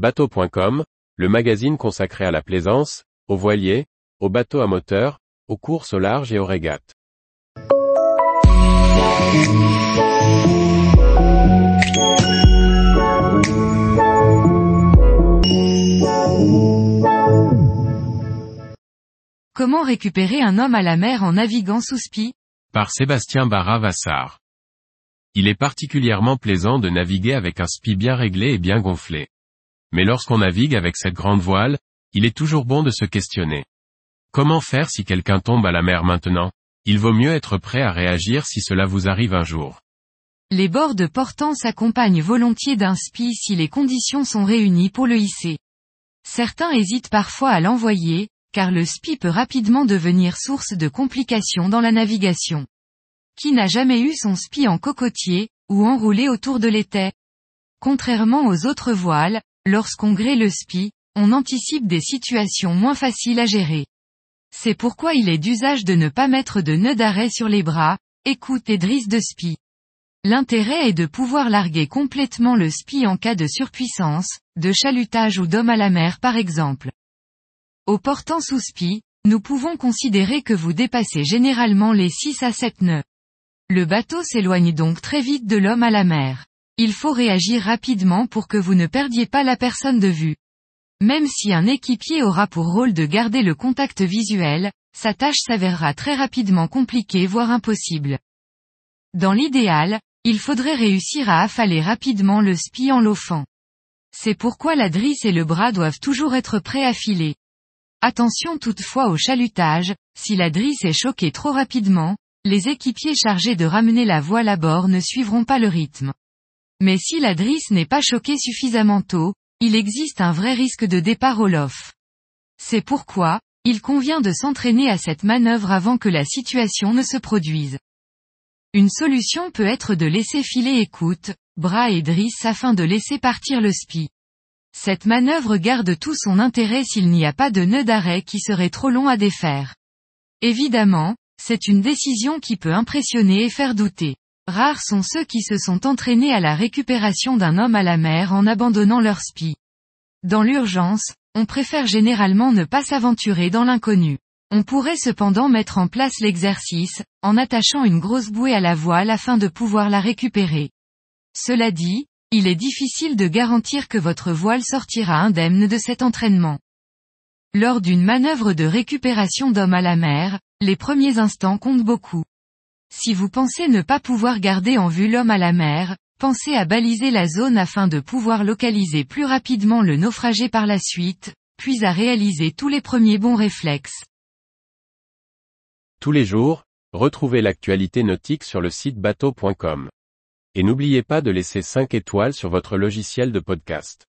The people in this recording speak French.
Bateau.com, le magazine consacré à la plaisance, aux voiliers, aux bateaux à moteur, aux courses au large et aux régates. Comment récupérer un homme à la mer en naviguant sous spi? Par Sébastien Barra-Vassar. Il est particulièrement plaisant de naviguer avec un spi bien réglé et bien gonflé. Mais lorsqu'on navigue avec cette grande voile, il est toujours bon de se questionner. Comment faire si quelqu'un tombe à la mer maintenant? Il vaut mieux être prêt à réagir si cela vous arrive un jour. Les bords de portant s'accompagnent volontiers d'un spi si les conditions sont réunies pour le hisser. Certains hésitent parfois à l'envoyer, car le spi peut rapidement devenir source de complications dans la navigation. Qui n'a jamais eu son spi en cocotier, ou enroulé autour de l'étai Contrairement aux autres voiles, lorsqu'on grée le spi, on anticipe des situations moins faciles à gérer. C'est pourquoi il est d'usage de ne pas mettre de nœud d'arrêt sur les bras, écoute et drisse de spi. L'intérêt est de pouvoir larguer complètement le spi en cas de surpuissance, de chalutage ou d'homme à la mer par exemple. Au portant sous spi, nous pouvons considérer que vous dépassez généralement les 6 à 7 nœuds. Le bateau s'éloigne donc très vite de l'homme à la mer. Il faut réagir rapidement pour que vous ne perdiez pas la personne de vue. Même si un équipier aura pour rôle de garder le contact visuel, sa tâche s'avérera très rapidement compliquée voire impossible. Dans l'idéal, il faudrait réussir à affaler rapidement le spi en l'offant. C'est pourquoi la drisse et le bras doivent toujours être prêts à filer. Attention toutefois au chalutage, si la drisse est choquée trop rapidement, les équipiers chargés de ramener la voile à bord ne suivront pas le rythme. Mais si la drisse n'est pas choquée suffisamment tôt, il existe un vrai risque de départ au lof. C'est pourquoi, il convient de s'entraîner à cette manœuvre avant que la situation ne se produise. Une solution peut être de laisser filer écoute, bras et drisse afin de laisser partir le spi. Cette manœuvre garde tout son intérêt s'il n'y a pas de nœud d'arrêt qui serait trop long à défaire. Évidemment, c'est une décision qui peut impressionner et faire douter. Rares sont ceux qui se sont entraînés à la récupération d'un homme à la mer en abandonnant leur spi. Dans l'urgence, on préfère généralement ne pas s'aventurer dans l'inconnu. On pourrait cependant mettre en place l'exercice, en attachant une grosse bouée à la voile afin de pouvoir la récupérer. Cela dit, il est difficile de garantir que votre voile sortira indemne de cet entraînement. Lors d'une manœuvre de récupération d'homme à la mer, les premiers instants comptent beaucoup. Si vous pensez ne pas pouvoir garder en vue l'homme à la mer, pensez à baliser la zone afin de pouvoir localiser plus rapidement le naufragé par la suite, puis à réaliser tous les premiers bons réflexes. Tous les jours, retrouvez l'actualité nautique sur le site bateau.com. Et n'oubliez pas de laisser 5 étoiles sur votre logiciel de podcast.